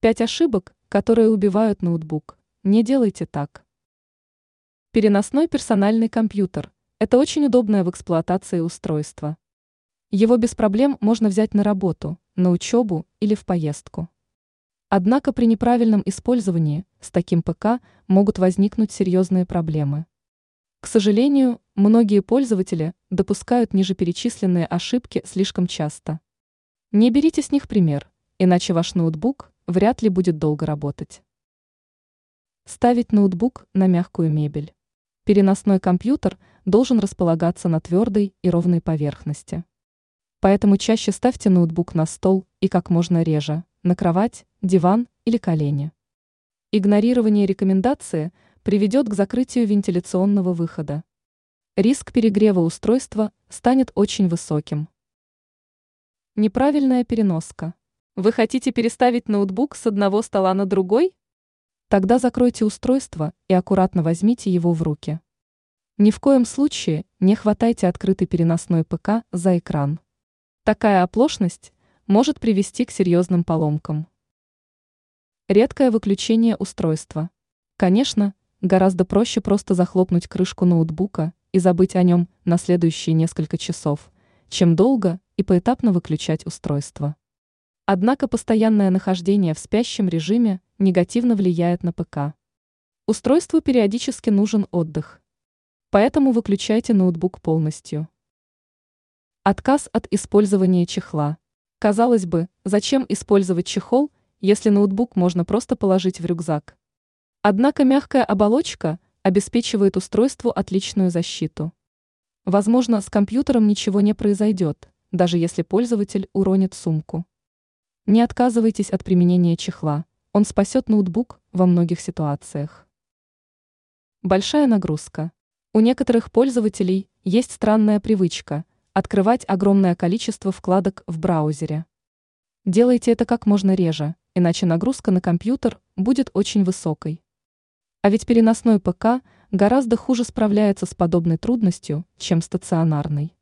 Пять ошибок, которые убивают ноутбук. Не делайте так. Переносной персональный компьютер – это очень удобное в эксплуатации устройство. Его без проблем можно взять на работу, на учебу или в поездку. Однако при неправильном использовании с таким ПК могут возникнуть серьезные проблемы. К сожалению, многие пользователи допускают нижеперечисленные ошибки слишком часто. Не берите с них пример, иначе ваш ноутбук вряд ли будет долго работать. Ставить ноутбук на мягкую мебель. Переносной компьютер должен располагаться на твердой и ровной поверхности. Поэтому чаще ставьте ноутбук на стол и как можно реже, на кровать, диван или колени. Игнорирование рекомендации приведет к закрытию вентиляционного выхода. Риск перегрева устройства станет очень высоким. Неправильная переноска. Вы хотите переставить ноутбук с одного стола на другой? Тогда закройте устройство и аккуратно возьмите его в руки. Ни в коем случае не хватайте открытый переносной ПК за экран. Такая оплошность может привести к серьезным поломкам. Редкое выключение устройства. Конечно, гораздо проще просто захлопнуть крышку ноутбука и забыть о нем на следующие несколько часов, чем долго и поэтапно выключать устройство. Однако постоянное нахождение в спящем режиме негативно влияет на ПК. Устройству периодически нужен отдых. Поэтому выключайте ноутбук полностью. Отказ от использования чехла. Казалось бы, зачем использовать чехол, если ноутбук можно просто положить в рюкзак? Однако мягкая оболочка обеспечивает устройству отличную защиту. Возможно, с компьютером ничего не произойдет, даже если пользователь уронит сумку. Не отказывайтесь от применения чехла, он спасет ноутбук во многих ситуациях. Большая нагрузка. У некоторых пользователей есть странная привычка – открывать огромное количество вкладок в браузере. Делайте это как можно реже, иначе нагрузка на компьютер будет очень высокой. А ведь переносной ПК гораздо хуже справляется с подобной трудностью, чем стационарный.